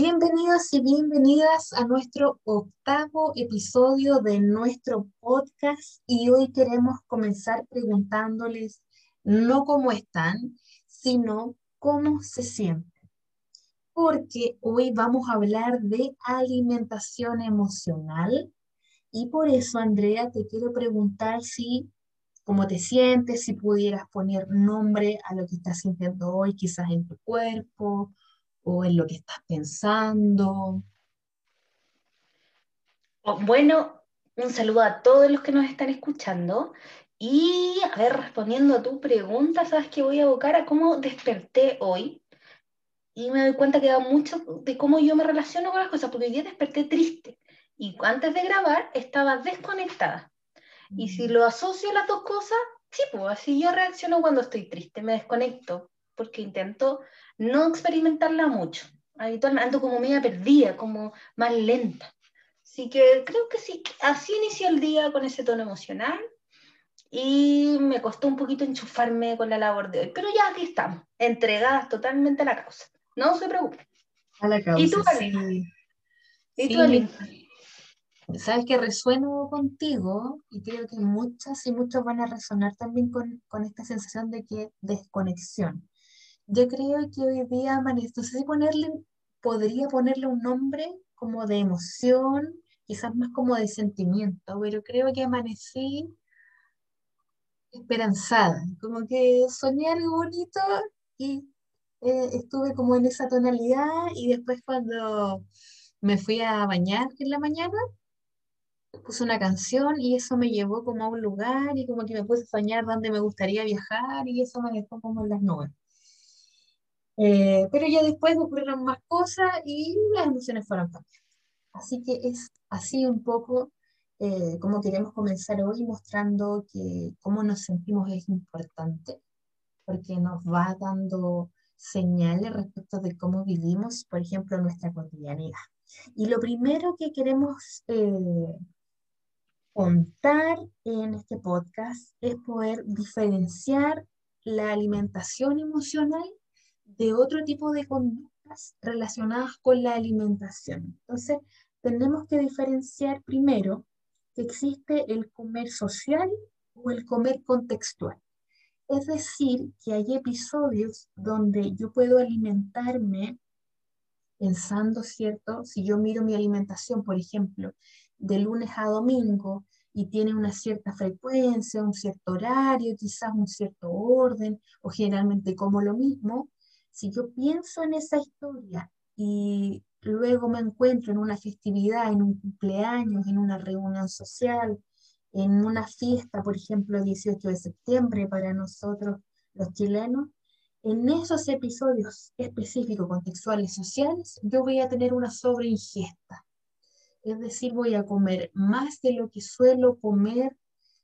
Bienvenidos y bienvenidas a nuestro octavo episodio de nuestro podcast y hoy queremos comenzar preguntándoles no cómo están, sino cómo se sienten. Porque hoy vamos a hablar de alimentación emocional y por eso, Andrea, te quiero preguntar si, cómo te sientes, si pudieras poner nombre a lo que estás sintiendo hoy, quizás en tu cuerpo o en lo que estás pensando? Oh, bueno, un saludo a todos los que nos están escuchando. Y a ver, respondiendo a tu pregunta, sabes que voy a abocar a cómo desperté hoy. Y me doy cuenta que da mucho de cómo yo me relaciono con las cosas, porque hoy día desperté triste. Y antes de grabar estaba desconectada. Y si mm. lo asocio a las dos cosas, sí, pues así yo reacciono cuando estoy triste, me desconecto, porque intento no experimentarla mucho. Habitualmente ando como media perdida, como más lenta. Así que creo que sí, así inició el día con ese tono emocional y me costó un poquito enchufarme con la labor de hoy, pero ya aquí estamos, entregadas totalmente a la causa. No se preocupe. A la causa. ¿Y tú, sí. ¿Y tú, Sabes que resueno contigo y creo que muchas y muchos van a resonar también con, con esta sensación de que desconexión. Yo creo que hoy día no sé si ponerle, podría ponerle un nombre como de emoción, quizás más como de sentimiento, pero creo que amanecí esperanzada, como que soñé algo bonito y eh, estuve como en esa tonalidad y después cuando me fui a bañar en la mañana, puse una canción y eso me llevó como a un lugar y como que me puse a soñar dónde me gustaría viajar y eso me dejó como en las nubes. Eh, pero ya después ocurrieron más cosas y las emociones fueron cambiando. Así que es así un poco eh, como queremos comenzar hoy mostrando que cómo nos sentimos es importante, porque nos va dando señales respecto de cómo vivimos, por ejemplo, nuestra cotidianidad. Y lo primero que queremos eh, contar en este podcast es poder diferenciar la alimentación emocional de otro tipo de conductas relacionadas con la alimentación. Entonces, tenemos que diferenciar primero que existe el comer social o el comer contextual. Es decir, que hay episodios donde yo puedo alimentarme pensando, ¿cierto? Si yo miro mi alimentación, por ejemplo, de lunes a domingo y tiene una cierta frecuencia, un cierto horario, quizás un cierto orden, o generalmente como lo mismo, si yo pienso en esa historia y luego me encuentro en una festividad, en un cumpleaños, en una reunión social, en una fiesta, por ejemplo, el 18 de septiembre para nosotros los chilenos, en esos episodios específicos, contextuales, sociales, yo voy a tener una sobreingesta. Es decir, voy a comer más de lo que suelo comer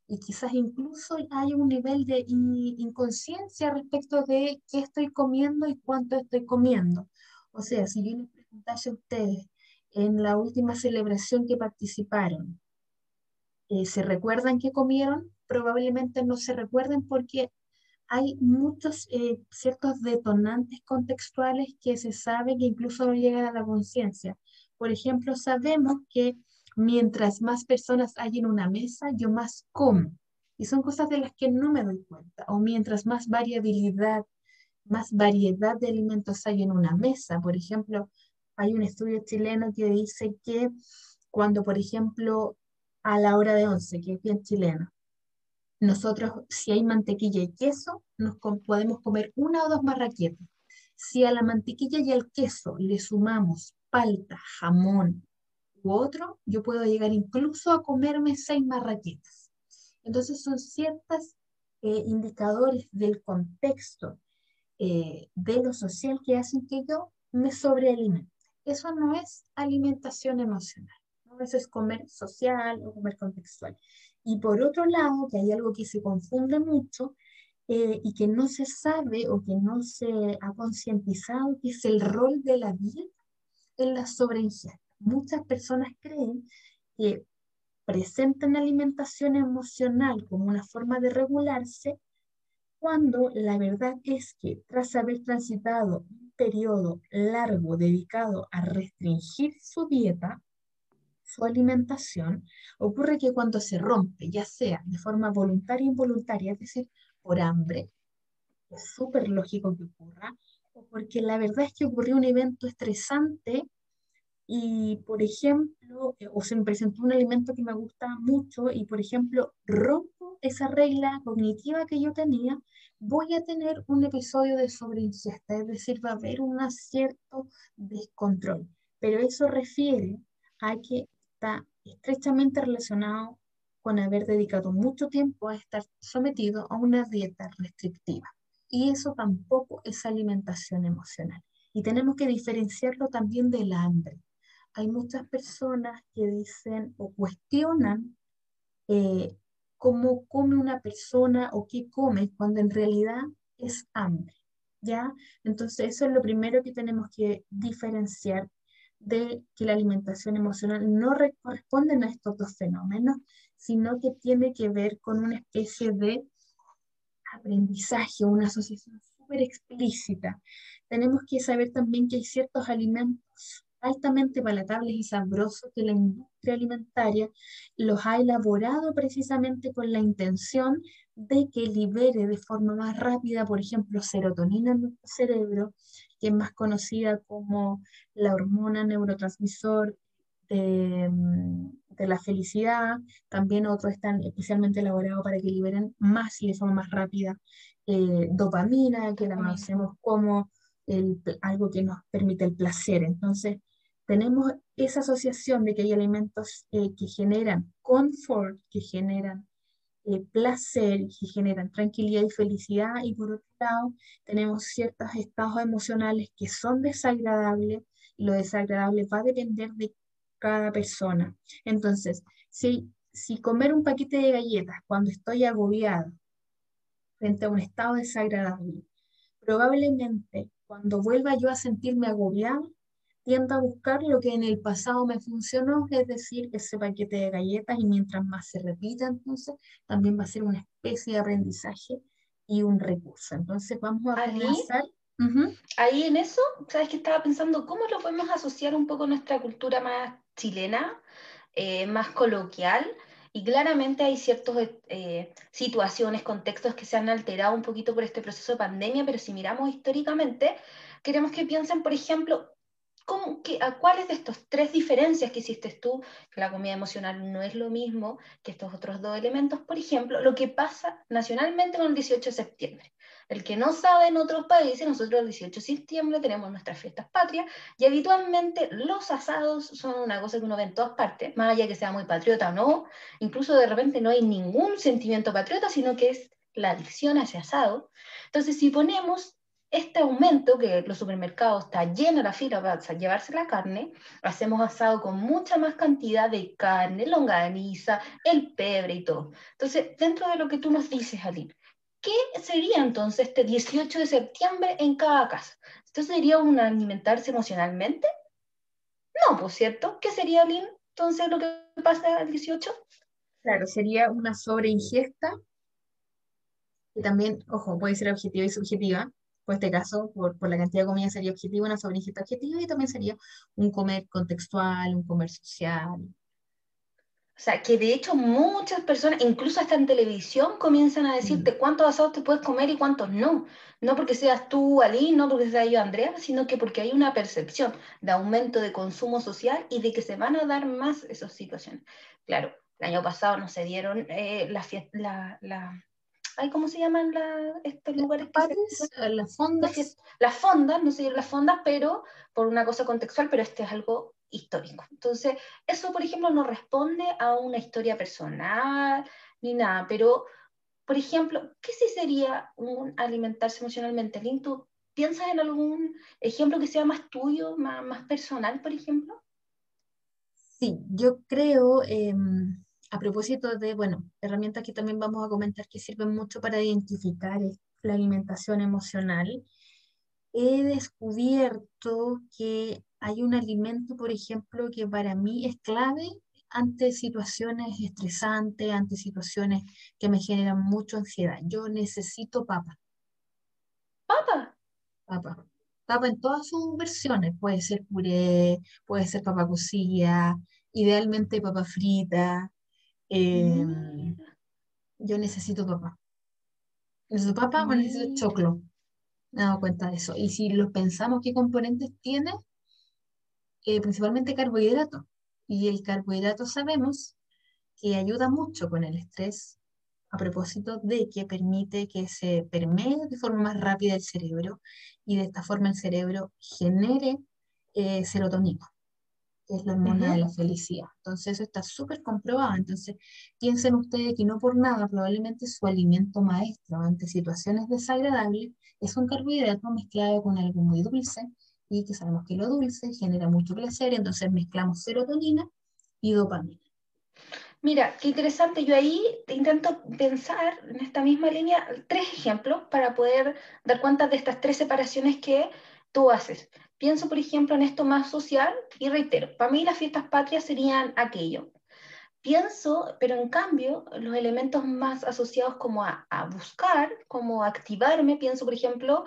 y quizás incluso hay un nivel de inconsciencia respecto de qué estoy comiendo y cuánto estoy comiendo. O sea, si yo les preguntase a ustedes en la última celebración que participaron, eh, ¿se recuerdan qué comieron? Probablemente no se recuerden porque hay muchos eh, ciertos detonantes contextuales que se sabe que incluso no llegan a la conciencia. Por ejemplo, sabemos que mientras más personas hay en una mesa, yo más como. Y son cosas de las que no me doy cuenta. O mientras más variabilidad, más variedad de alimentos hay en una mesa. Por ejemplo, hay un estudio chileno que dice que cuando, por ejemplo, a la hora de once, que es bien chileno, nosotros, si hay mantequilla y queso, nos podemos comer una o dos marraquetas. Si a la mantequilla y al queso le sumamos palta, jamón, otro, yo puedo llegar incluso a comerme seis marraquetas. Entonces son ciertos eh, indicadores del contexto eh, de lo social que hacen que yo me sobrealimente. Eso no es alimentación emocional, ¿no? eso es comer social o comer contextual. Y por otro lado, que hay algo que se confunde mucho eh, y que no se sabe o que no se ha concientizado, que es el rol de la dieta en la sobreingesta. Muchas personas creen que presentan alimentación emocional como una forma de regularse, cuando la verdad es que tras haber transitado un periodo largo dedicado a restringir su dieta, su alimentación, ocurre que cuando se rompe, ya sea de forma voluntaria o involuntaria, es decir, por hambre, es súper lógico que ocurra, o porque la verdad es que ocurrió un evento estresante y, por ejemplo, eh, o se me presentó un alimento que me gusta mucho y, por ejemplo, rompo esa regla cognitiva que yo tenía, voy a tener un episodio de sobreingesta, es decir, va a haber un cierto descontrol. Pero eso refiere a que está estrechamente relacionado con haber dedicado mucho tiempo a estar sometido a una dieta restrictiva. Y eso tampoco es alimentación emocional. Y tenemos que diferenciarlo también del hambre hay muchas personas que dicen o cuestionan eh, cómo come una persona o qué come cuando en realidad es hambre. ¿Ya? Entonces eso es lo primero que tenemos que diferenciar de que la alimentación emocional no corresponde a estos dos fenómenos, sino que tiene que ver con una especie de aprendizaje, una asociación súper explícita. Tenemos que saber también que hay ciertos alimentos altamente palatables y sabrosos que la industria alimentaria los ha elaborado precisamente con la intención de que libere de forma más rápida, por ejemplo, serotonina en nuestro cerebro, que es más conocida como la hormona neurotransmisor de, mm, la felicidad. También otros están especialmente elaborados para que liberen más y de forma más rápida eh, dopamina, que la conocemos como algo que nos permite el placer. Entonces, tenemos esa asociación de que hay alimentos eh, que generan confort, que generan eh, placer, que generan tranquilidad y felicidad, y por otro lado tenemos ciertos estados emocionales que son desagradables, y lo desagradable va a depender de cada persona. Entonces, si, si comer un paquete de galletas cuando estoy agobiado frente a un estado desagradable, probablemente cuando vuelva yo a sentirme agobiado, tiendo a buscar lo que en el pasado me funcionó, es decir, ese paquete de galletas y mientras más se repita, entonces también va a ser una especie de aprendizaje y un recurso. Entonces vamos a comenzar. Ahí en eso, ¿sabes que estaba pensando cómo lo podemos asociar un poco a nuestra cultura más chilena, eh, más coloquial? Y claramente hay ciertas eh, situaciones, contextos que se han alterado un poquito por este proceso de pandemia, pero si miramos históricamente, queremos que piensen, por ejemplo, a cuáles de estas tres diferencias que hiciste tú, que la comida emocional no es lo mismo que estos otros dos elementos, por ejemplo, lo que pasa nacionalmente con el 18 de septiembre. El que no sabe en otros países, nosotros el 18 de septiembre tenemos nuestras fiestas patrias y habitualmente los asados son una cosa que uno ve en todas partes, más allá que sea muy patriota o no, incluso de repente no hay ningún sentimiento patriota, sino que es la adicción a ese asado. Entonces, si ponemos este aumento, que los supermercados está lleno la fila para llevarse la carne, hacemos asado con mucha más cantidad de carne, longaniza, el pebre y todo. Entonces, dentro de lo que tú nos dices, Aline, ¿qué sería entonces este 18 de septiembre en cada casa? ¿Esto sería un alimentarse emocionalmente? No, pues cierto. ¿Qué sería, Aline, entonces lo que pasa el 18? Claro, sería una sobreingesta, y también, ojo, puede ser objetiva y subjetiva, por este caso, por, por la cantidad de comida sería objetivo, una sobreingesta objetiva y también sería un comer contextual, un comer social. O sea, que de hecho muchas personas, incluso hasta en televisión, comienzan a decirte mm. cuántos asados te puedes comer y cuántos no. No porque seas tú, Ali, no porque sea yo, Andrea, sino que porque hay una percepción de aumento de consumo social y de que se van a dar más esas situaciones. Claro, el año pasado no se dieron eh, la, la, la, ¿cómo se llaman estos lugares? Eh, las fondas. Las fondas, no sé las fondas, pero por una cosa contextual, pero este es algo histórico. Entonces, eso, por ejemplo, no responde a una historia personal ni nada, pero, por ejemplo, ¿qué sí sería un alimentarse emocionalmente? Lin, ¿tú ¿Piensas en algún ejemplo que sea más tuyo, más, más personal, por ejemplo? Sí, yo creo, em, a propósito de, bueno, herramientas que también vamos a comentar que sirven mucho para identificar la alimentación emocional, he descubierto que hay un alimento, por ejemplo, que para mí es clave ante situaciones estresantes, ante situaciones que me generan mucha ansiedad. Yo necesito papa. ¿Papa? Papa. Papa en todas sus versiones. Puede ser puré, puede ser papa cocida, idealmente papa frita. Em, yo necesito papa. Necesito papa o necesito choclo. Me he dado cuenta de eso. Y si lo pensamos, ¿qué componentes tiene? Eh, principalmente carbohidratos. Y el carbohidrato sabemos que ayuda mucho con el estrés, a propósito de que permite que se permee de forma más rápida el cerebro y de esta forma el cerebro genere eh, serotonina, que es la hormona de la felicidad. Entonces eso está súper comprobado. Entonces piensen ustedes que no por nada probablemente su alimento maestro ante situaciones desagradables es un carbohidrato mezclado con algo muy dulce y que sabemos que lo dulce genera mucho placer, entonces mezclamos serotonina y dopamina. Mira, qué interesante. Yo ahí te intento pensar en esta misma línea tres ejemplos para poder dar cuenta de estas tres separaciones que tú haces. Pienso, por ejemplo, en esto más social y reitero, para mí las fiestas patrias serían aquello. Pienso, pero en cambio, los elementos más asociados como a, a buscar, como activarme, pienso, por ejemplo,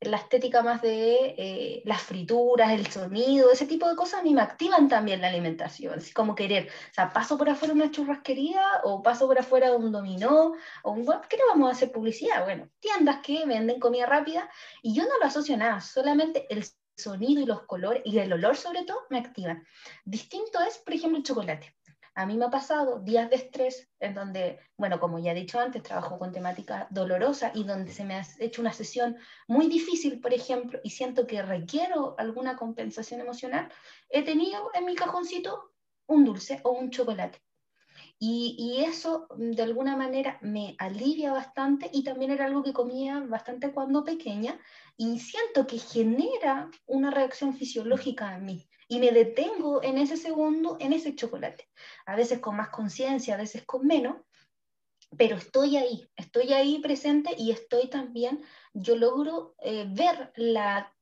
la estética más de eh, las frituras, el sonido, ese tipo de cosas a mí me activan también la alimentación, así como querer, o sea, paso por afuera una churrasquería o paso por afuera un dominó, o un, ¿qué le vamos a hacer publicidad? Bueno, tiendas que venden comida rápida y yo no lo asocio nada, solamente el sonido y los colores y el olor sobre todo me activan. Distinto es, por ejemplo, el chocolate. A mí me ha pasado días de estrés en donde, bueno, como ya he dicho antes, trabajo con temática dolorosa y donde se me ha hecho una sesión muy difícil, por ejemplo, y siento que requiero alguna compensación emocional, he tenido en mi cajoncito un dulce o un chocolate. Y, eso de alguna manera me alivia bastante y también era algo que comía bastante cuando pequeña y siento que genera una reacción fisiológica en mí y me detengo en ese segundo, en ese chocolate. A veces con más conciencia, a veces con menos, pero estoy ahí, estoy ahí presente y estoy también, yo logro eh, ver la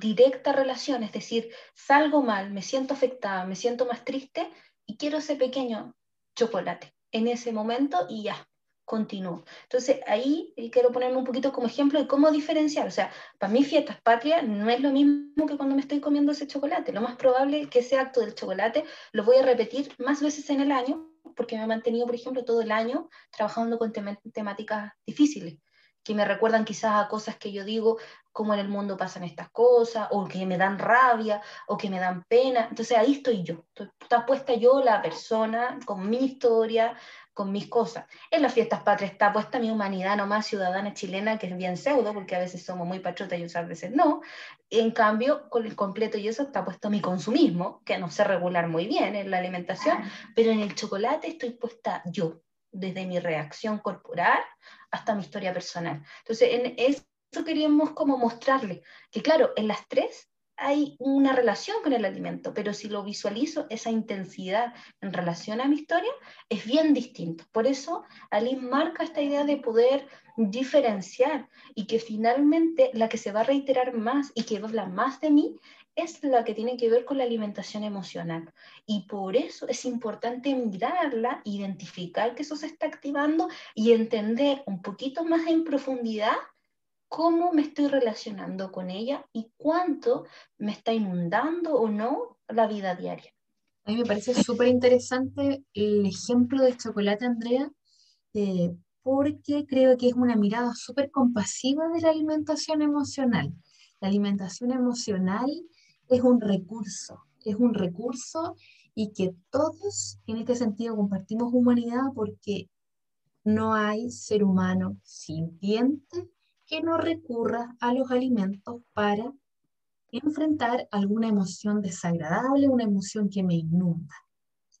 directa relación, es decir, salgo mal, me siento afectada, me siento más triste y quiero ese pequeño chocolate en ese momento y ya, continúo. Entonces ahí quiero ponerme un poquito como ejemplo de cómo diferenciar. O sea, para mí fiestas patrias no es lo mismo que cuando me estoy comiendo ese chocolate. Lo más probable es que ese acto del chocolate lo voy a repetir más veces en el año porque me he mantenido, por ejemplo, todo el año trabajando con temáticas difíciles que me recuerdan quizás a cosas que yo digo, cómo en el mundo pasan estas cosas, o que me dan rabia, o que me dan pena. Entonces ahí estoy yo, está puesta yo, la persona, con mi historia, con mis cosas. En las fiestas patrias está puesta mi humanidad nomás ciudadana chilena, que es bien pseudo, porque a veces somos muy patriotas y otras veces no. En cambio, con el completo y eso está puesto mi consumismo, que no sé regular muy bien en la alimentación, pero en el chocolate estoy puesta yo, desde mi reacción corporal hasta mi historia personal. Entonces, en eso queríamos como mostrarle que, claro, en las tres hay una relación con el alimento, pero si lo visualizo, esa intensidad en relación a mi historia es bien distinto. Por eso, Alice marca esta idea de poder diferenciar y que finalmente la que se va a reiterar más y que habla más de mí es la que tiene que ver con la alimentación emocional. Y por eso es importante mirarla, identificar que eso se está activando y entender un poquito más en profundidad cómo me estoy relacionando con ella y cuánto me está inundando o no la vida diaria. A mí me parece súper interesante el ejemplo del chocolate, Andrea, eh, porque creo que es una mirada súper compasiva de la alimentación emocional. La alimentación emocional es un recurso, es un recurso y que todos en este sentido compartimos humanidad porque no hay ser humano sintiente que no recurra a los alimentos para enfrentar alguna emoción desagradable, una emoción que me inunda.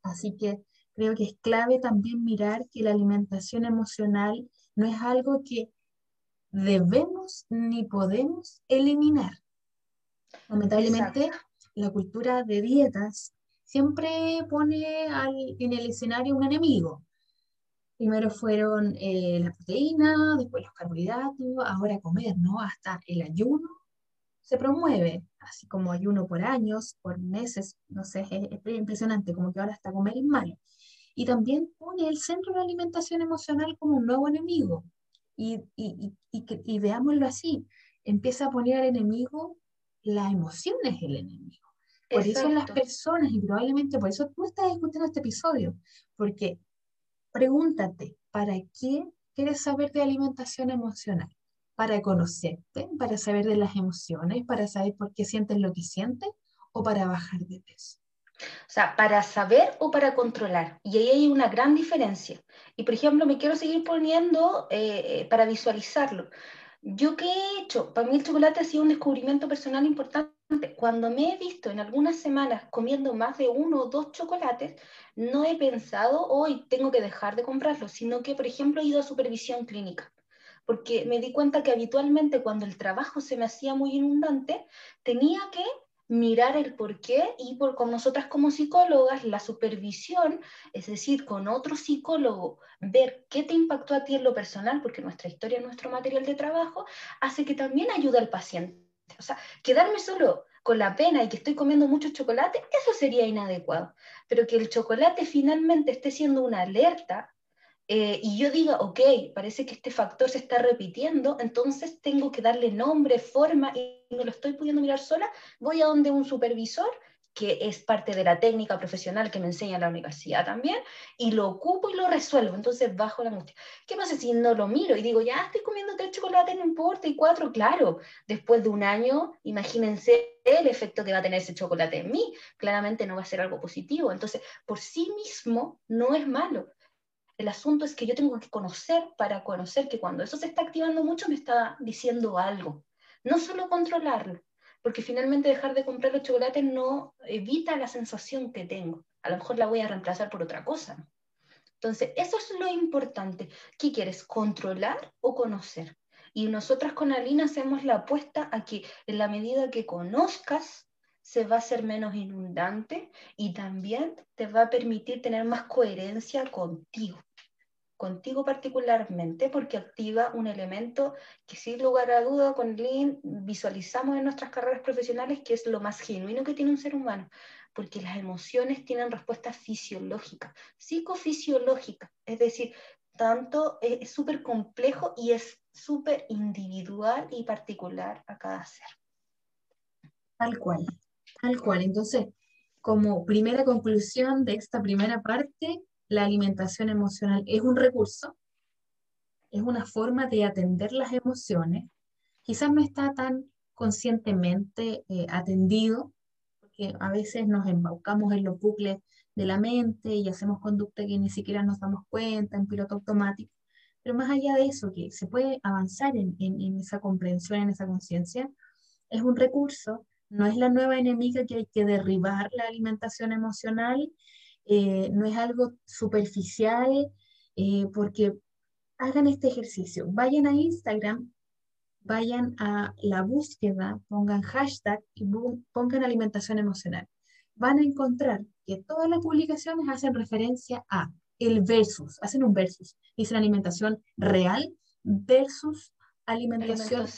Así que creo que es clave también mirar que la alimentación emocional no es algo que debemos ni podemos eliminar. Lamentablemente, la cultura de dietas siempre pone en el escenario un enemigo. Primero fueron eh, la proteína, después los carbohidratos, ahora comer, ¿no? Hasta el ayuno se promueve, así como ayuno por años, por meses, no sé, es, es impresionante, como que ahora hasta comer es malo. Y también pone el centro de la alimentación emocional como un nuevo enemigo. Y, y, y, y, veámoslo así, empieza a poner al enemigo, la emoción es el enemigo. Por eso las personas, y probablemente por eso tú estás escuchando este episodio, porque pregúntate, ¿para qué quieres saber de alimentación emocional? ¿Para conocerte? ¿Para saber de las emociones? ¿Para saber por qué sientes lo que sientes? ¿O para bajar de peso? O sea, para saber o para controlar. Y ahí hay una gran diferencia. Y por ejemplo, me quiero seguir poniendo eh, para visualizarlo. ¿Yo qué he hecho? Para mí el chocolate ha sido un descubrimiento personal importante. Cuando me he visto en algunas semanas comiendo más de uno o dos chocolates, no he pensado, hoy tengo que dejar de comprarlos, sino que, por ejemplo, he ido a supervisión clínica porque me di cuenta que habitualmente cuando el trabajo se me hacía muy inundante, tenía que mirar el por qué y por, con nosotras como psicólogas, la supervisión, es decir, con otro psicólogo, ver qué te impactó a ti en lo personal, porque nuestra historia, nuestro material de trabajo, hace que también ayude al paciente. O sea, quedarme solo con la pena y que estoy comiendo mucho chocolate, eso sería inadecuado. Pero que el chocolate finalmente esté siendo una alerta eh, y yo diga, ok, parece que este factor se está repitiendo, entonces tengo que darle nombre, forma, y no lo estoy pudiendo mirar sola, voy a donde un supervisor, que es parte de la técnica profesional que me enseña la universidad también, y lo ocupo y lo resuelvo, entonces bajo la angustia. ¿Qué pasa si no lo miro y digo, ya estoy comiendo tres chocolates, no importa, y cuatro, claro, después de un año, imagínense el efecto que va a tener ese chocolate en mí, claramente no va a ser algo positivo, entonces por sí mismo no es malo, el asunto es que yo tengo que conocer para conocer que cuando eso se está activando mucho me está diciendo algo. No solo controlarlo, porque finalmente dejar de comprar los chocolates no evita la sensación que tengo. A lo mejor la voy a reemplazar por otra cosa. Entonces, eso es lo importante. ¿Qué quieres? ¿Controlar o conocer? Y nosotras con Alina hacemos la apuesta a que en la medida que conozcas, se va a ser menos inundante y también te va a permitir tener más coherencia contigo contigo particularmente, porque activa un elemento que sin lugar a duda con Lean visualizamos en nuestras carreras profesionales que es lo más genuino que tiene un ser humano, porque las emociones tienen respuestas fisiológicas, psicofisiológicas, es decir, tanto es súper complejo y es súper individual y particular a cada ser. Tal cual, tal cual. Entonces, como primera conclusión de esta primera parte, la alimentación emocional es un recurso, es una forma de atender las emociones. Quizás no está tan conscientemente eh, atendido, porque a veces nos embaucamos en los bucles de la mente y hacemos conducta que ni siquiera nos damos cuenta en piloto automático. Pero más allá de eso, que se puede avanzar en, en esa comprensión, en esa conciencia, es un recurso, no es la nueva enemiga que hay que derribar la alimentación emocional eh, no es algo superficial, eh, porque hagan este ejercicio, vayan a Instagram, vayan a la búsqueda, pongan hashtag y pongan alimentación emocional. Van a encontrar que todas las publicaciones hacen referencia a el versus, hacen un versus, dicen alimentación real versus alimentación,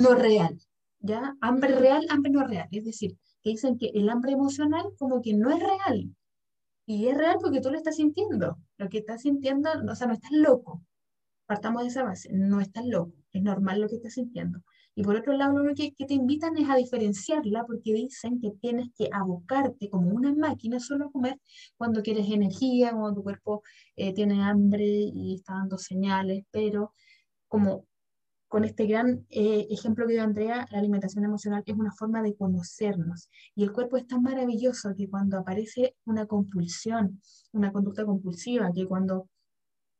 no real. ¿Ya? Hambre real, hambre no real. Es decir, que dicen que el hambre emocional como que no es real, y es real porque tú lo estás sintiendo. Lo que estás sintiendo, o sea, no estás loco. Partamos de esa base, no estás loco, es normal lo que estás sintiendo. Y por otro lado, lo que, que te invitan es a diferenciarla porque dicen que tienes que abocarte como una máquina solo a comer cuando quieres energía, cuando tu cuerpo eh, tiene hambre y está dando señales, pero como con este gran eh, ejemplo que dio Andrea, la alimentación emocional es una forma de conocernos. Y el cuerpo es tan maravilloso que cuando aparece una compulsión, una conducta compulsiva, que cuando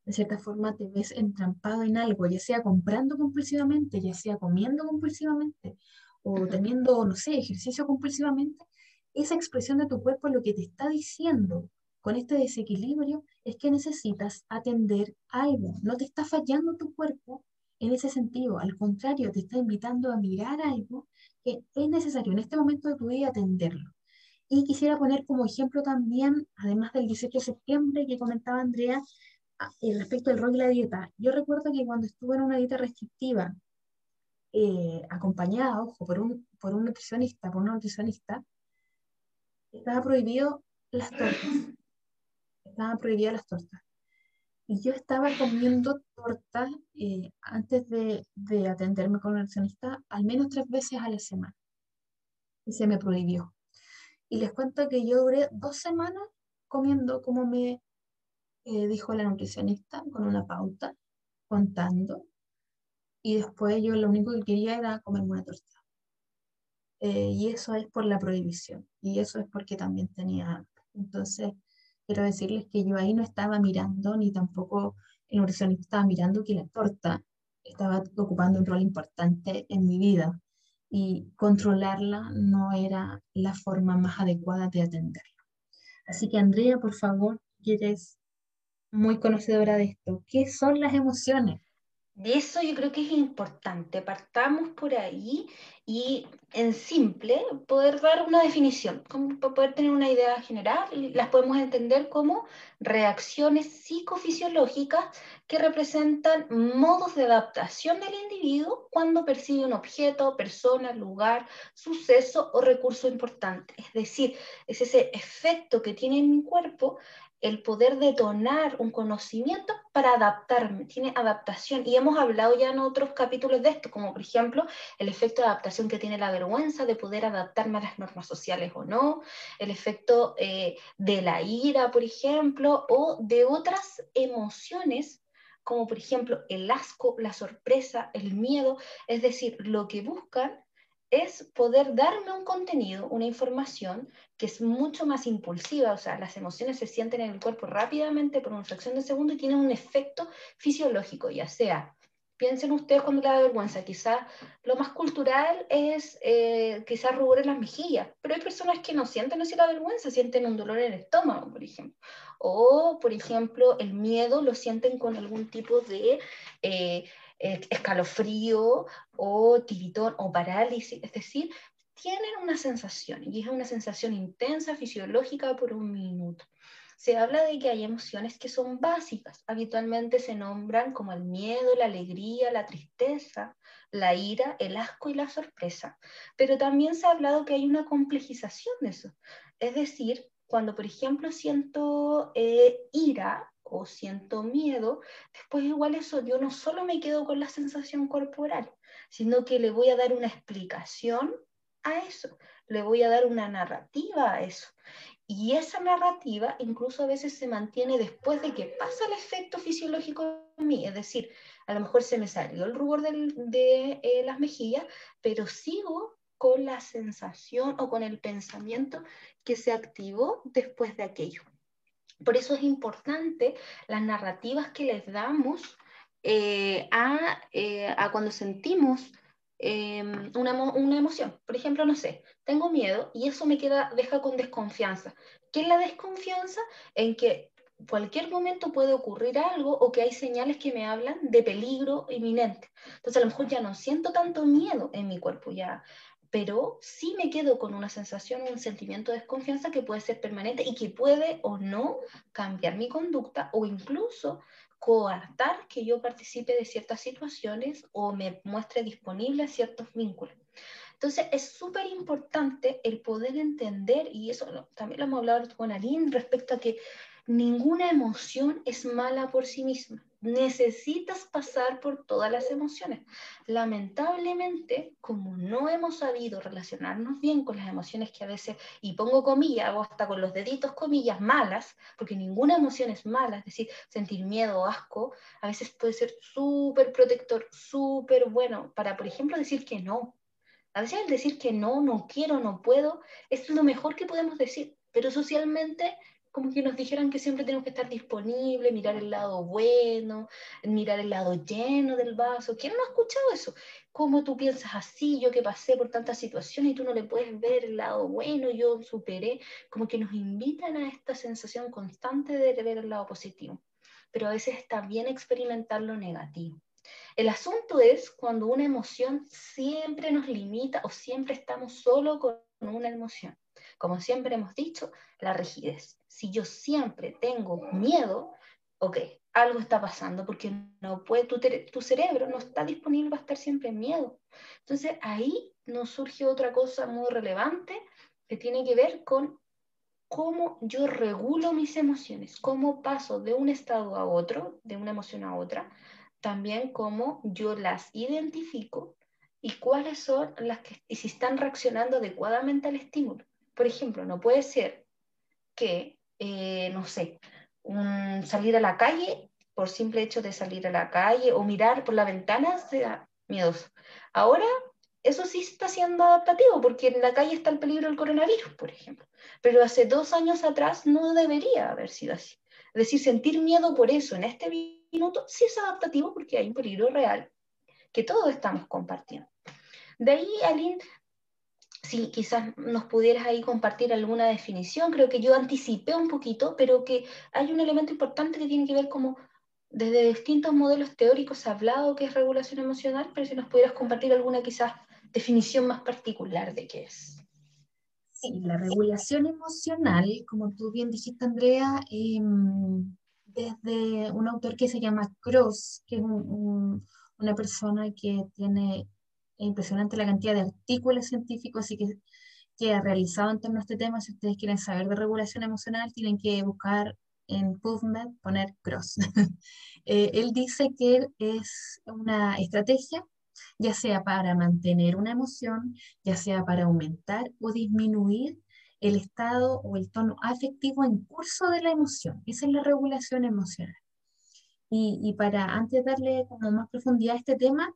de cierta forma te ves entrampado en algo, ya sea comprando compulsivamente, ya sea comiendo compulsivamente, o teniendo, no sé, ejercicio compulsivamente, esa expresión de tu cuerpo lo que te está diciendo con este desequilibrio es que necesitas atender algo. No te está fallando tu cuerpo, en ese sentido. Al contrario, te está invitando a mirar algo que es necesario en este momento de tu vida atenderlo. Y quisiera poner como ejemplo también, además del 18 de septiembre que comentaba Andrea, respecto del rol de la dieta. Yo recuerdo que cuando estuve en una dieta restrictiva, eh, acompañada, ojo, por un, por un nutricionista, por una nutricionista, estaba prohibido las tortas. Estaban prohibidas las tortas. Y yo estaba comiendo tortas eh, antes de, de, atenderme con un nutricionista al menos tres veces a la semana. Y se me prohibió. Y les cuento que yo duré dos semanas comiendo como me eh, dijo la nutricionista, con una pauta, contando. Y después yo lo único que quería era comerme una torta. Eh, y eso es por la prohibición. Y eso es porque también tenía Entonces, quiero decirles que yo ahí no estaba mirando, ni tampoco el nutricionista estaba mirando que la torta estaba ocupando un rol importante en mi vida y controlarla no era la forma más adecuada de atenderla. Así que Andrea, por favor, ¿quieres muy conocedora de esto. ¿Qué son las emociones? De eso yo creo que es importante. Partamos por ahí y en simple poder dar una definición, como poder tener una idea general las podemos entender como reacciones psicofisiológicas que representan modos de adaptación del individuo cuando percibe un objeto, persona, lugar, suceso o recurso importante. Es decir, es ese efecto que tiene en mi cuerpo el poder detonar un conocimiento para adaptarme, tiene adaptación. Y hemos hablado ya en otros capítulos de esto, como por ejemplo el efecto de adaptación que tiene la vergüenza de poder adaptarme a las normas sociales o no, el efecto eh, de la ira, por ejemplo, o de otras emociones como por ejemplo el asco, la sorpresa, el miedo, es decir, lo que buscan es poder darme un contenido, una información que es mucho más impulsiva, o sea, las emociones se sienten en el cuerpo rápidamente por una fracción de segundo y tienen un efecto fisiológico, ya sea, piensen ustedes cuando le da vergüenza, quizás lo más cultural es eh, quizás rubor en las mejillas, pero hay personas que no sienten así la vergüenza, sienten un dolor en el estómago, por ejemplo, o por ejemplo el miedo lo sienten con algún tipo de... Eh, escalofrío o tiritón o parálisis, es decir, tienen una sensación y es una sensación intensa, fisiológica por un minuto. Se habla de que hay emociones que son básicas, habitualmente se nombran como el miedo, la alegría, la tristeza, la ira, el asco y la sorpresa, pero también se ha hablado que hay una complejización de eso, es decir, cuando por ejemplo siento eh, ira, o siento miedo, después igual eso yo no solo me quedo con la sensación corporal, sino que le voy a dar una explicación a eso, le voy a dar una narrativa a eso. Y esa narrativa incluso a veces se mantiene después de que pasa el efecto fisiológico en mí, es decir, a lo mejor se me salió el rubor de eh, las mejillas, pero sigo con la sensación o con el pensamiento que se activó después de aquello. Por eso es importante las narrativas que les damos eh, eh, a, cuando sentimos em, una, una, emoción. Por ejemplo, no sé, tengo miedo y eso me queda, deja con desconfianza. ¿Qué es la desconfianza? En que cualquier momento puede ocurrir algo o que hay señales que me hablan de peligro inminente. Entonces a lo mejor ya no siento tanto miedo en mi cuerpo, ya pero sí me quedo con una sensación, un sentimiento de desconfianza que puede ser permanente y que puede o no cambiar mi conducta o incluso coartar que yo participe de ciertas situaciones o me muestre disponible a ciertos vínculos. Entonces es súper importante el poder entender, y eso también lo hemos hablado con Aline, respecto a que ninguna emoción es mala por sí misma necesitas pasar por todas las emociones. Lamentablemente, como no hemos sabido relacionarnos bien con las emociones que a veces, y pongo comillas, o hasta con los deditos comillas, malas, porque ninguna emoción es mala, es decir, sentir miedo o asco, a veces puede ser súper protector, súper bueno para, por ejemplo, decir que no. A veces el decir que no, no quiero, no puedo, es lo mejor que podemos decir, pero socialmente como que nos dijeran que siempre tenemos que estar disponibles, mirar el lado bueno, mirar el lado lleno del vaso. ¿Quién no ha escuchado eso? ¿Cómo tú piensas así? Yo que pasé por tantas situaciones y tú no le puedes ver el lado bueno, yo superé. Como que nos invitan a esta sensación constante de ver el lado positivo. Pero a veces está bien experimentar lo negativo. El asunto es cuando una emoción siempre nos limita o siempre estamos solo con una emoción. Como siempre hemos dicho, la rigidez. Si yo siempre tengo miedo, ok, algo está pasando porque no puede, tu, tu cerebro no está disponible para estar siempre en miedo. Entonces ahí nos surge otra cosa muy relevante que tiene que ver con cómo yo regulo mis emociones, cómo paso de un estado a otro, de una emoción a otra, también cómo yo las identifico y cuáles son las que, y si están reaccionando adecuadamente al estímulo. Por ejemplo, no puede ser que, eh, no sé, salir a la calle por simple hecho de salir a la calle o mirar por la ventana sea miedoso. Ahora eso sí está siendo adaptativo, porque en la calle está el peligro del coronavirus, por ejemplo. Pero hace dos años atrás no debería haber sido así. Es decir, sentir miedo por eso en este minuto sí es adaptativo porque hay un peligro real que todos estamos compartiendo. De ahí, Aline, si quizás nos pudieras ahí compartir alguna definición, creo que yo anticipé un poquito, pero que hay un elemento importante que tiene que ver como desde distintos modelos teóricos hablado que es regulación emocional, pero si nos pudieras compartir alguna quizás definición más particular de qué es. Sí, la regulación emocional, como tú bien dijiste, Andrea, em, desde un autor que se llama Cross, que es una persona que tiene impresionante la cantidad de artículos científicos y que, que ha realizado en torno a este tema. Si ustedes quieren saber de regulación emocional, tienen que buscar en PubMed, poner Cross. Eh, él dice que es una estrategia ya sea para mantener una emoción, ya sea para aumentar o disminuir el estado o el tono afectivo en curso de la emoción. Esa es la regulación emocional. Y, para antes darle como más profundidad a este tema,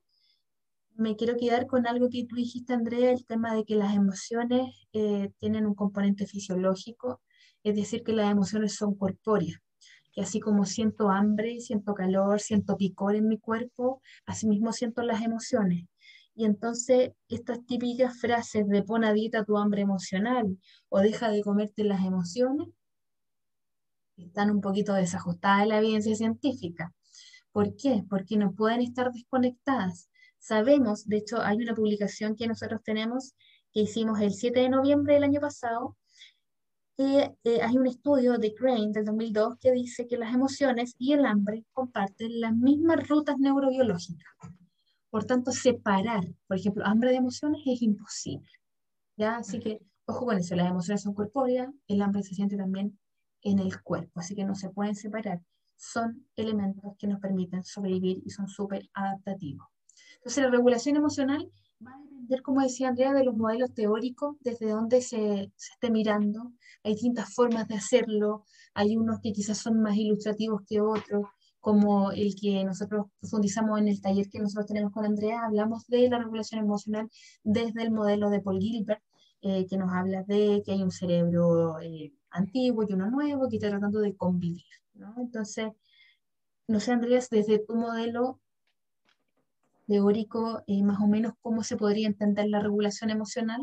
me quiero quedar con algo que tú dijiste, Andrea, el tema de que las emociones eh, tienen un componente fisiológico, es decir, que las emociones son corpóreas que así como siento hambre, siento calor, siento picor en mi cuerpo, asimismo siento las emociones. Y entonces estas típicas frases de pon a tu hambre emocional o deja de comerte las emociones están un poquito desajustadas en la evidencia científica. ¿Por qué? Porque no pueden estar desconectadas. Sabemos, de hecho, hay una publicación que nosotros tenemos que hicimos el 7 de noviembre del año pasado, eh, hay un estudio de Crane del 2002 que dice que las emociones y el hambre comparten las mismas rutas neurobiológicas. Por tanto, separar, por ejemplo, hambre de emociones es imposible. ¿ya? Así que, ojo con eso, las emociones son corpóreas, el hambre se siente también en el cuerpo, así que no se pueden separar. Son elementos que nos permiten sobrevivir y son súper adaptativos. Entonces, la regulación emocional va a depender, como decía Andrea, de los modelos teóricos, desde donde se, se esté mirando. Hay distintas formas de hacerlo, hay unos que quizás son más ilustrativos que otros, como el que nosotros profundizamos en el taller que nosotros tenemos con Andrea, hablamos de la regulación emocional desde el modelo de Paul Gilbert, eh, que nos habla de que hay un cerebro eh, antiguo y uno nuevo que está tratando de convivir. ¿no? Entonces, no sé, Andrea, desde tu modelo, teórico, eh, más o menos cómo se podría entender la regulación emocional?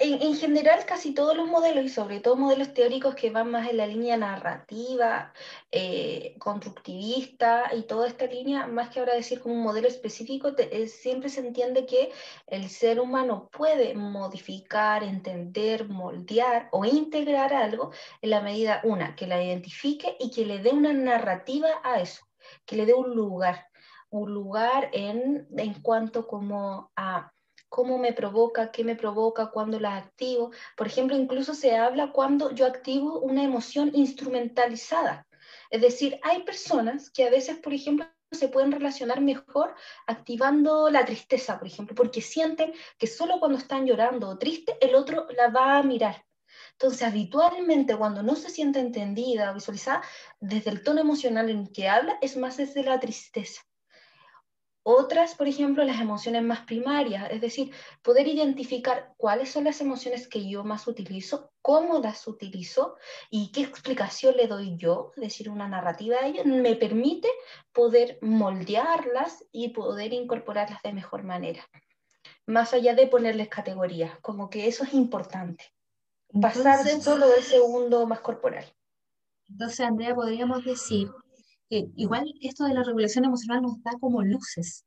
En, general casi todos los modelos y sobre todo modelos teóricos que van más en la línea narrativa, eh, constructivista y toda esta línea, más que ahora decir como un modelo específico, eh, siempre se entiende que el ser humano puede modificar, entender, moldear o integrar algo en la medida, una, que la identifique y que le dé una narrativa a eso, que le dé un lugar un lugar en, en cuanto como a cómo me provoca, qué me provoca, cuándo la activo. Por ejemplo, incluso se habla cuando yo activo una emoción instrumentalizada. Es decir, hay personas que a veces, por ejemplo, se pueden relacionar mejor activando la tristeza, por ejemplo, porque sienten que solo cuando están llorando o triste, el otro la va a mirar. Entonces, habitualmente cuando no se siente entendida o visualizada, desde el tono emocional en que habla, es más desde la tristeza. Otras, por ejemplo, las emociones más primarias, es decir, poder identificar cuáles son las emociones que yo más utilizo, cómo las utilizo y qué explicación le doy yo, es decir, una narrativa a ello, me permite poder moldearlas y poder incorporarlas de mejor manera. Más allá de ponerles categorías, como que eso es importante. Pasar de solo del segundo más corporal. Entonces, Andrea, podríamos decir que igual esto de la regulación emocional nos da como luces,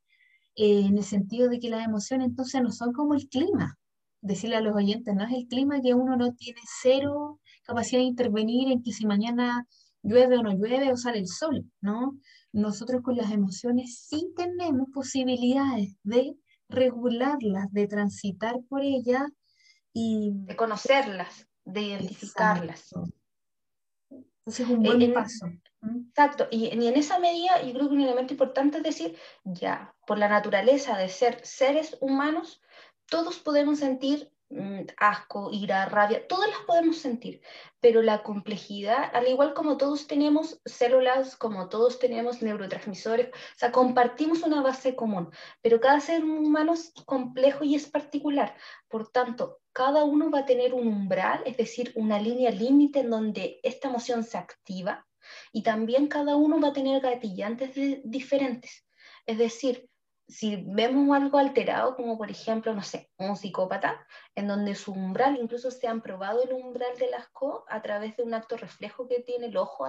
eh, en el sentido de que las emociones entonces no son como el clima. Decirle a los oyentes, no es el clima que uno no tiene cero capacidad de intervenir en que si mañana llueve o no llueve o sale el sol, ¿no? Nosotros con las emociones sí tenemos posibilidades de regularlas, de transitar por ellas y... De conocerlas, de identificarlas. Entonces es un buen paso. Exacto, y, y, en esa medida yo creo que un elemento importante es decir, ya, por la naturaleza de ser seres humanos, todos podemos sentir Mm, asco, ira, rabia, todas las podemos sentir, pero la complejidad, al igual como todos tenemos células, como todos tenemos neurotransmisores, o sea, compartimos una base común, pero cada ser humano es complejo y es particular. Por tanto, cada uno va a tener un umbral, es decir, una línea límite en donde esta emoción se activa y también cada uno va a tener gatillantes diferentes. Es decir, si vemos algo alterado, como por ejemplo, no sé, un psicópata, en donde su umbral, incluso se han probado el umbral del asco a través de un acto reflejo que tiene el ojo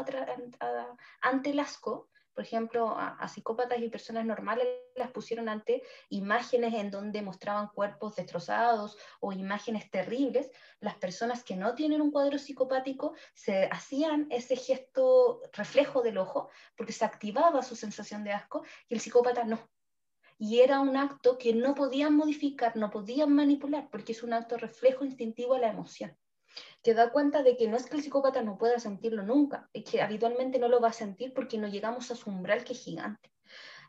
ante el asco, por ejemplo, a, psicópatas y personas normales las pusieron ante imágenes en donde mostraban cuerpos destrozados o imágenes terribles, las personas que no tienen un cuadro psicopático se hacían ese gesto reflejo del ojo porque se activaba su sensación de asco y el psicópata no y era un acto que no podían modificar, no podían manipular, porque es un acto reflejo instintivo a la emoción. Te da cuenta de que no es que el psicópata no pueda sentirlo nunca, es que habitualmente no lo va a sentir porque no llegamos a su umbral que es gigante.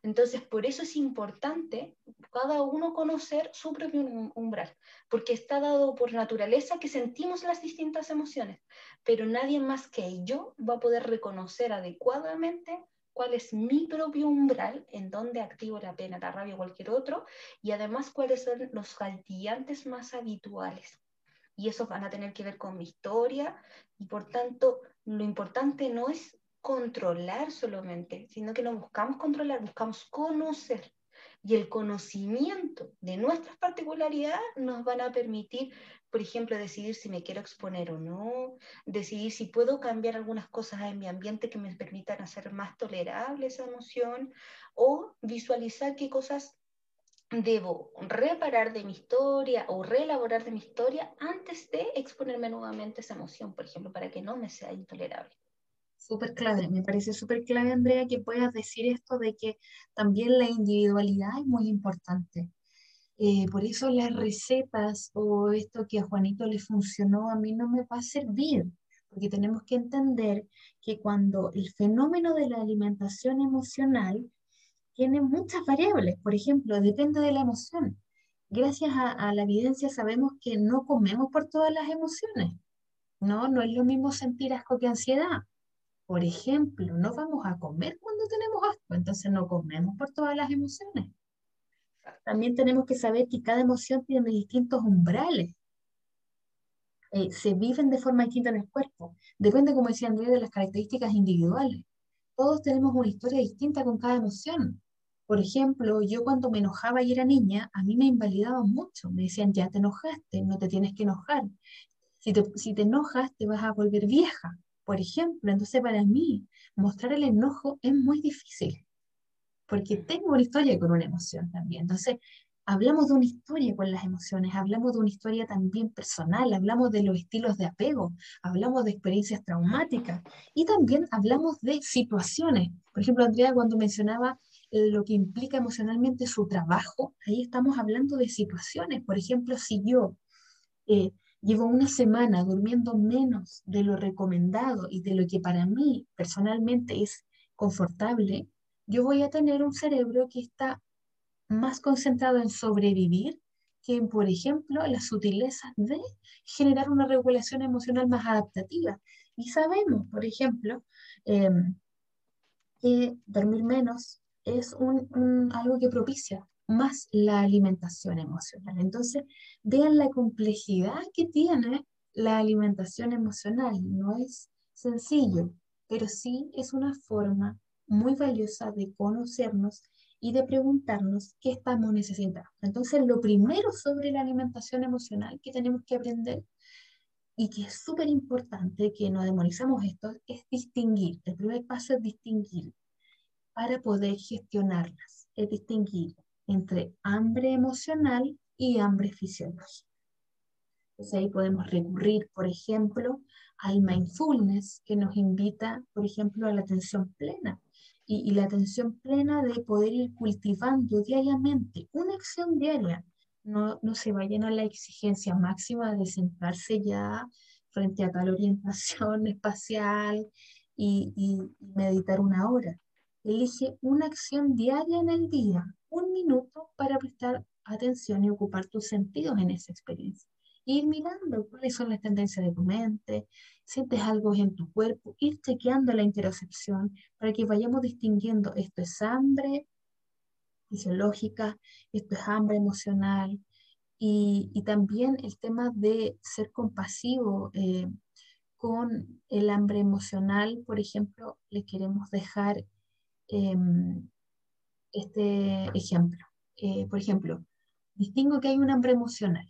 Entonces, por eso es importante cada uno conocer su propio umbral, porque está dado por naturaleza que sentimos las distintas emociones, pero nadie más que yo va a poder reconocer adecuadamente cuál es mi propio umbral, en donde activo la pena, la rabia o cualquier otro, y además cuáles son los gatillantes más habituales. Y esos van a tener que ver con mi historia, y por tanto, lo importante no es controlar solamente, sino que no buscamos controlar, buscamos conocer y el conocimiento de nuestras particularidades nos van a permitir, por ejemplo, decidir si me quiero exponer o no, decidir si puedo cambiar algunas cosas en mi ambiente que me permitan hacer más tolerable esa emoción o visualizar qué cosas debo reparar de mi historia o reelaborar de mi historia antes de exponerme nuevamente esa emoción, por ejemplo, para que no me sea intolerable súper clave. Me parece súper clave, Andrea, que puedas decir esto de que también la individualidad es muy importante. Eh, por eso las recetas o esto que a Juanito le funcionó a mí no me va a servir, porque tenemos que entender que cuando el fenómeno de la alimentación emocional tiene muchas variables, por ejemplo, depende de la emoción. Gracias a, a la evidencia sabemos que no comemos por todas las emociones, ¿no? No es lo mismo sentir asco que ansiedad. Por ejemplo, no vamos a comer cuando tenemos asco, entonces no comemos por todas las emociones. También tenemos que saber que cada emoción tiene distintos umbrales. Eh, se viven de forma distinta en el cuerpo. Depende, como decía Andrea, de las características individuales. Todos tenemos una historia distinta con cada emoción. Por ejemplo, yo cuando me enojaba y era niña, a mí me invalidaban mucho. Me decían, ya te enojaste, no te tienes que enojar. Si te, si te enojas, te vas a volver vieja por ejemplo. Entonces, para mí, mostrar el enojo es muy difícil, porque tengo una historia con una emoción también. Entonces, hablamos de una historia con las emociones, hablamos de una historia también personal, hablamos de los estilos de apego, hablamos de experiencias traumáticas y también hablamos de situaciones. Por ejemplo, Andrea, cuando mencionaba lo que implica emocionalmente su trabajo, ahí estamos hablando de situaciones. Por ejemplo, si yo eh, llevo una semana durmiendo menos de lo recomendado y de lo que para mí personalmente es confortable, yo voy a tener un cerebro que está más concentrado en sobrevivir que en, por ejemplo, las sutilezas de generar una regulación emocional más adaptativa. Y sabemos, por ejemplo, em, que dormir menos es algo que propicia más la alimentación emocional. Entonces, vean la complejidad que tiene la alimentación emocional. No es sencillo, pero sí es una forma muy valiosa de conocernos y de preguntarnos qué estamos necesitando. Entonces, lo primero sobre la alimentación emocional que tenemos que aprender y que es súper importante que no demonizamos esto es distinguir. El primer paso es distinguir para poder gestionarlas. Es distinguir entre hambre emocional y hambre fisiológica. Entonces ahí podemos recurrir, por ejemplo, al mindfulness, que nos invita, por ejemplo, a la atención plena. Y, la atención plena de poder ir cultivando diariamente una acción diaria. No, no se vayan a la exigencia máxima de sentarse ya frente a tal orientación espacial y, y meditar una hora. Elige una acción diaria en el día, un minuto para prestar atención y ocupar tus sentidos en esa experiencia. Ir mirando cuáles son las tendencias de tu mente, sientes algo en tu cuerpo, ir chequeando la interocepción para que vayamos distinguiendo esto es hambre fisiológica, esto es hambre emocional y, y también el tema de ser compasivo eh, con el hambre emocional, por ejemplo, le queremos dejar eh, este ejemplo. Eh, por ejemplo, distingo que hay un hambre emocional.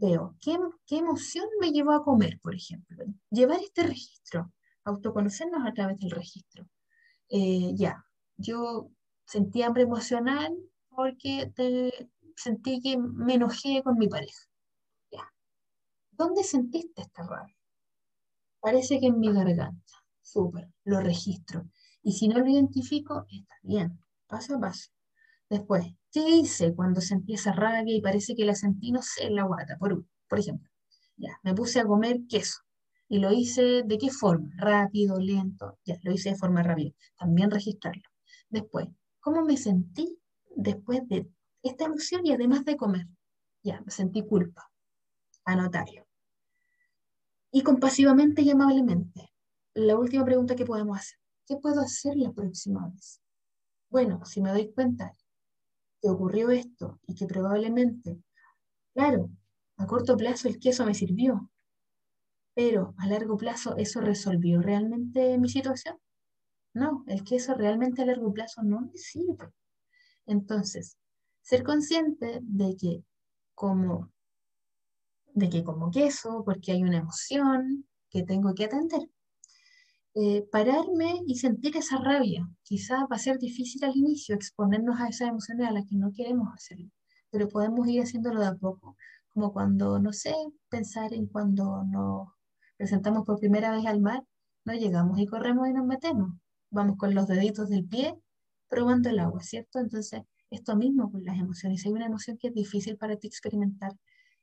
Veo, ¿qué, ¿qué, emoción me llevó a comer, por ejemplo? Llevar este registro, autoconocernos a través del registro. Eh, ya, yo sentí hambre emocional porque sentí que me enojé con mi pareja. Ya. ¿Dónde sentiste esta rabia? Parece que en mi garganta. Súper, lo registro. Y si no lo identifico, está bien, paso a paso. Después, ¿qué hice cuando sentí esa rabia y parece que la sentí, no sé, en la guata, por, por ejemplo? Ya, me puse a comer queso. ¿Y lo hice de qué forma? Rápido, lento. Ya, lo hice de forma rápida. También registrarlo. Después, ¿cómo me sentí después de esta emoción y además de comer? Ya, me sentí culpa. Anotarlo. Y compasivamente y amablemente. La última pregunta que podemos hacer. ¿Qué puedo hacer la próxima vez? Bueno, si me doy cuenta que ocurrió esto y que probablemente, claro, a corto plazo el queso me sirvió, pero a largo plazo eso resolvió realmente mi situación. No, el queso realmente a largo plazo no me sirve. Entonces, ser consciente de que como de que como queso, porque hay una emoción que tengo que atender. Eh, pararme y sentir esa rabia. Quizás va a ser difícil al inicio exponernos a esas emociones a las que no queremos hacerlo, pero podemos ir haciéndolo de a poco, como cuando, no sé, pensar en cuando nos presentamos por primera vez al mar, no llegamos y corremos y nos metemos. Vamos con los deditos del pie probando el agua, ¿cierto? Entonces, esto mismo con las emociones. Hay una emoción que es difícil para ti experimentar,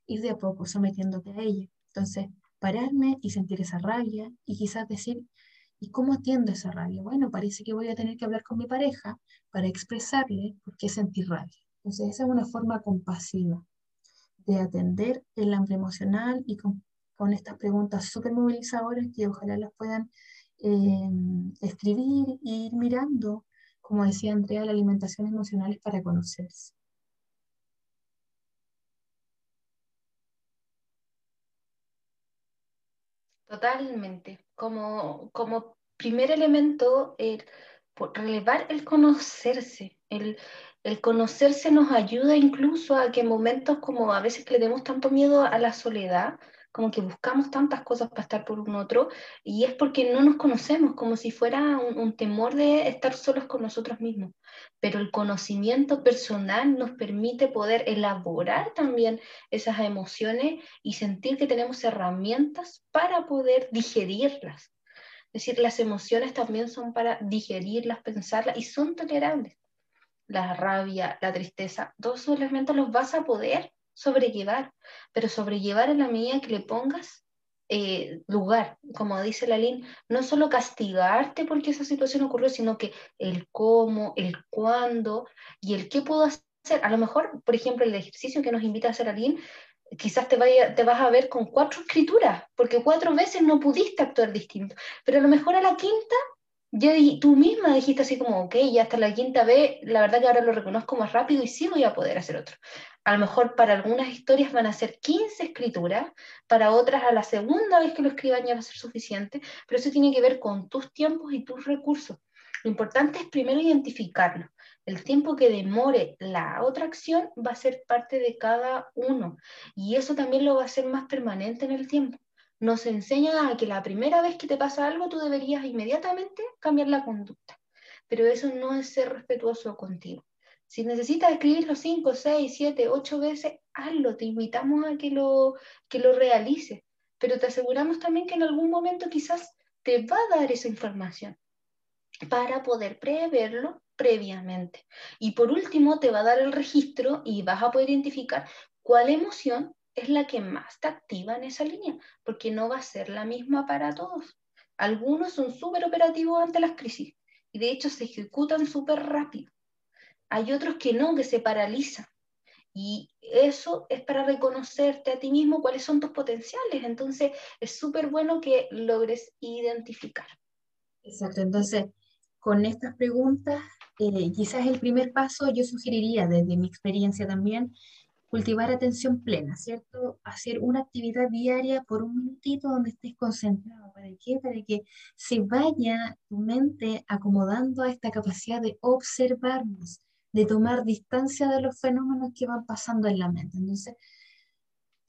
ir de a poco sometiéndote a ella. Entonces, pararme y sentir esa rabia y quizás decir, ¿Y cómo atiendo esa rabia? Bueno, parece que voy a tener que hablar con mi pareja para expresarle por qué sentir rabia. Entonces, esa es una forma compasiva de atender el hambre emocional y con, estas preguntas súper movilizadoras que ojalá las puedan eh, escribir e ir mirando, como decía Andrea, la alimentación emocional es para conocerse. Totalmente. Como, como primer elemento, el, relevar el conocerse. El, el conocerse nos ayuda incluso a que momentos como a veces le demos tanto miedo a la soledad, como que buscamos tantas cosas para estar por un otro, y es porque no nos conocemos, como si fuera un, temor de estar solos con nosotros mismos. Pero el conocimiento personal nos permite poder elaborar también esas emociones y sentir que tenemos herramientas para poder digerirlas. Es decir, las emociones también son para digerirlas, pensarlas y son tolerables. La rabia, la tristeza, todos esos elementos los vas a poder sobrellevar, pero sobrellevar en la medida que le pongas eh, lugar, como dice la Lin, no solo castigarte porque esa situación ocurrió, sino que el cómo, el cuándo y el qué puedo hacer. A lo mejor, por ejemplo, el ejercicio que nos invita a hacer Lin, quizás te, vaya, te vas a ver con cuatro escrituras, porque cuatro veces no pudiste actuar distinto, pero a lo mejor a la quinta ya tú misma dijiste así como, ok, ya hasta la quinta vez, la verdad que ahora lo reconozco más rápido y sí voy a poder hacer otro. A lo mejor para algunas historias van a ser 15 escrituras, para otras a la segunda vez que lo escriban ya va a ser suficiente, pero eso tiene que ver con tus tiempos y tus recursos. Lo importante es primero identificarlo. El tiempo que demore la otra acción va a ser parte de cada uno y eso también lo va a hacer más permanente en el tiempo nos enseña a que la primera vez que te pasa algo tú deberías inmediatamente cambiar la conducta. pero eso no es ser respetuoso contigo. Si necesitas escribirlo 5, 6, 7, 8 veces, hazlo, te invitamos a que lo, que lo realices, pero te aseguramos también que en algún momento quizás te va a dar esa información para poder preverlo previamente. Y por último, te va a dar el registro y vas a poder identificar cuál emoción es la que más te activa en esa línea, porque no va a ser la misma para todos. Algunos son súper operativos ante las crisis y de hecho se ejecutan súper rápido. Hay otros que no, que se paralizan. Y eso es para reconocerte a ti mismo cuáles son tus potenciales. Entonces, es súper bueno que logres identificar. Exacto. Entonces, con estas preguntas, eh, quizás el primer paso yo sugeriría desde mi experiencia también, cultivar atención plena, ¿cierto? Hacer una actividad diaria por un minutito donde estés concentrado. ¿Para qué? Para que se vaya tu mente acomodando a esta capacidad de observarnos, de tomar distancia de los fenómenos que van pasando en la mente. Entonces,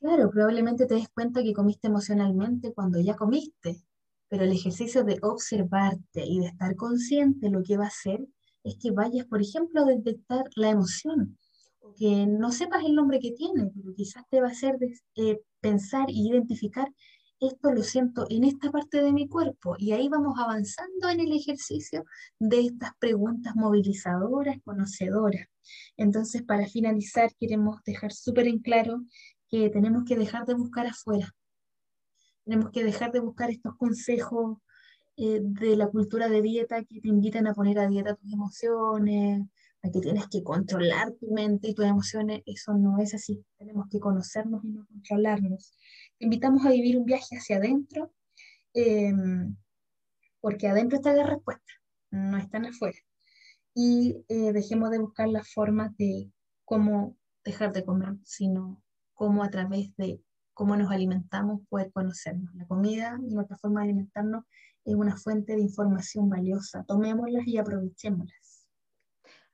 claro, probablemente te des cuenta que comiste emocionalmente cuando ya comiste, pero el ejercicio de observarte y de estar consciente lo que va a hacer es que vayas, por ejemplo, a detectar la emoción, o que no sepas el nombre que tiene, pero quizás te va a hacer eh, pensar e identificar esto lo siento en esta parte de mi cuerpo y ahí vamos avanzando en el ejercicio de estas preguntas movilizadoras, conocedoras. Entonces, para finalizar, queremos dejar súper en claro que tenemos que dejar de buscar afuera. Tenemos que dejar de buscar estos consejos eh, de la cultura de dieta que te invitan a poner a dieta tus emociones, a que tienes que controlar tu mente y tus emociones. Eso no es así. Tenemos que conocernos y no controlarnos invitamos a vivir un viaje hacia adentro, em, porque adentro está la respuesta, no están afuera. Y eh, dejemos de buscar las formas de cómo dejar de comer, sino cómo a través de cómo nos alimentamos poder conocernos. La comida y nuestra forma de alimentarnos es una fuente de información valiosa. Tomémoslas y aprovechémoslas.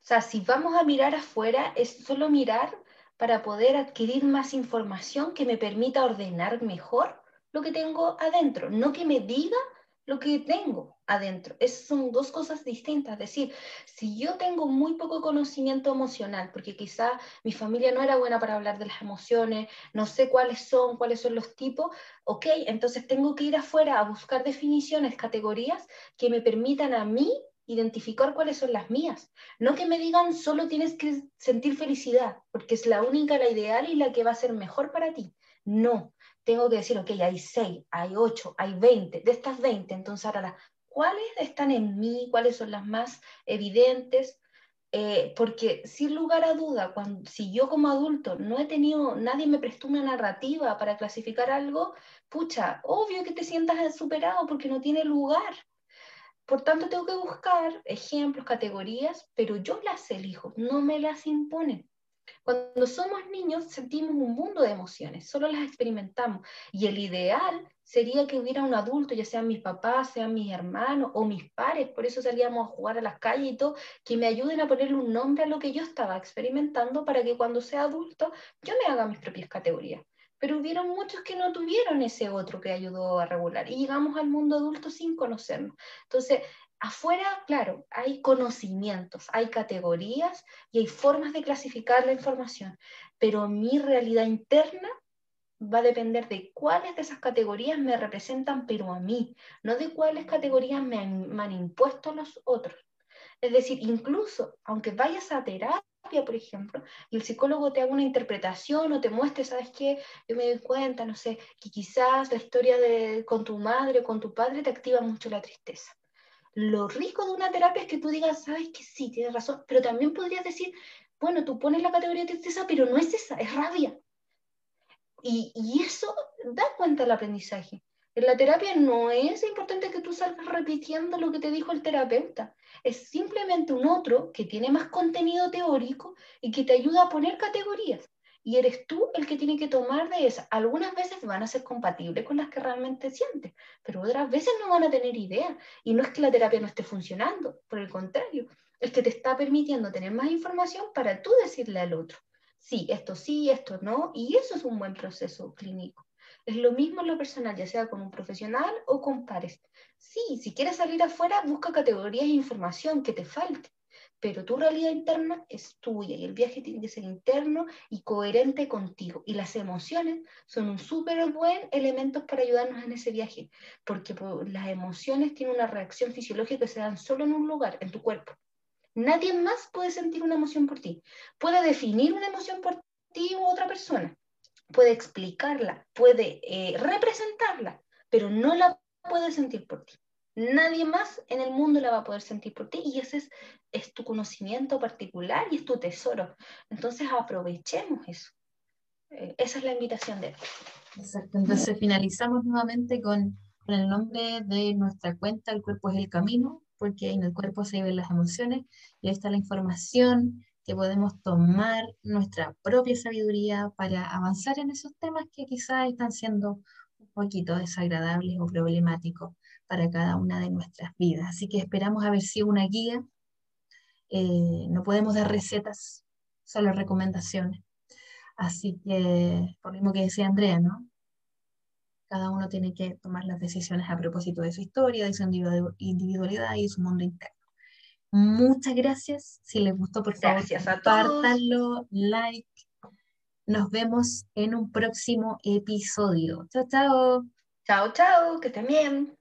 O sea, si vamos a mirar afuera, es solo mirar para poder adquirir más información que me permita ordenar mejor lo que tengo adentro, no que me diga lo que tengo adentro. Es, son dos cosas distintas. Es decir, si yo tengo muy poco conocimiento emocional, porque quizá mi familia no era buena para hablar de las emociones, no sé cuáles son, cuáles son los tipos, ok, entonces tengo que ir afuera a buscar definiciones, categorías que me permitan a mí identificar cuáles son las mías. No que me digan solo tienes que sentir felicidad, porque es la única, la ideal y la que va a ser mejor para ti. No, tengo que decir, ok, hay seis, hay ocho, hay veinte, de estas veinte, entonces ahora, ¿cuáles están en mí? ¿Cuáles son las más evidentes? Eh, porque sin lugar a duda, cuando, si yo como adulto no he tenido, nadie me prestó una narrativa para clasificar algo, pucha, obvio que te sientas superado porque no tiene lugar. Por tanto, tengo que buscar ejemplos, categorías, pero yo las elijo, no me las imponen. Cuando somos niños sentimos un mundo de emociones, solo las experimentamos. Y el ideal sería que hubiera un adulto, ya sean mis papás, sean mis hermanos o mis pares, por eso salíamos a jugar a las calles y todo, que me ayuden a ponerle un nombre a lo que yo estaba experimentando para que cuando sea adulto yo me haga mis propias categorías pero hubieron muchos que no tuvieron ese otro que ayudó a regular y llegamos al mundo adulto sin conocernos. Entonces, afuera, claro, hay conocimientos, hay categorías y hay formas de clasificar la información, pero mi realidad interna va a depender de cuáles de esas categorías me representan, pero a mí, no de cuáles categorías me han, me han impuesto los otros. Es decir, incluso aunque vayas a terapia, por ejemplo, y el psicólogo te haga una interpretación o te muestre, ¿sabes qué? Yo me doy cuenta, no sé, que quizás la historia de, con tu madre o con tu padre te activa mucho la tristeza. Lo rico de una terapia es que tú digas, ¿sabes que sí, tienes razón? Pero también podrías decir, bueno, tú pones la categoría de tristeza, pero no es esa, es rabia. Y, y eso da cuenta del aprendizaje. En la terapia no es importante que tú salgas repitiendo lo que te dijo el terapeuta. Es simplemente un otro que tiene más contenido teórico y que te ayuda a poner categorías. Y eres tú el que tiene que tomar de esas. Algunas veces van a ser compatibles con las que realmente sientes, pero otras veces no van a tener idea. Y no es que la terapia no esté funcionando, por el contrario, es que te está permitiendo tener más información para tú decirle al otro, sí, esto sí, esto no, y eso es un buen proceso clínico. Es lo mismo en lo personal, ya sea con un profesional o con pares. Sí, si quieres salir afuera, busca categorías e información que te falte, pero tu realidad interna es tuya y el viaje tiene que ser interno y coherente contigo. Y las emociones son un súper buen elemento para ayudarnos en ese viaje, porque las emociones tienen una reacción fisiológica que se dan solo en un lugar, en tu cuerpo. Nadie más puede sentir una emoción por ti. Puede definir una emoción por ti u otra persona, puede explicarla, puede eh, representarla, pero no la puede sentir por ti. Nadie más en el mundo la va a poder sentir por ti y ese es, tu conocimiento particular y es tu tesoro. Entonces aprovechemos eso. Eh, esa es la invitación de hoy. Exacto. Entonces finalizamos nuevamente con, con el nombre de nuestra cuenta, El cuerpo es el camino, porque en el cuerpo se viven las emociones y ahí está la información que podemos tomar nuestra propia sabiduría para avanzar en esos temas que quizás están siendo un poquito desagradables o problemáticos para cada una de nuestras vidas. Así que esperamos haber sido una guía. Eh, no podemos dar recetas, solo recomendaciones. Así que, por lo mismo que decía Andrea, ¿no? Cada uno tiene que tomar las decisiones a propósito de su historia, de su individualidad y su mundo interno. Muchas gracias. Si les gustó, por favor, compártanlo, like. Nos vemos en un próximo episodio. Chao, chao. Chao, chao. Que estén bien.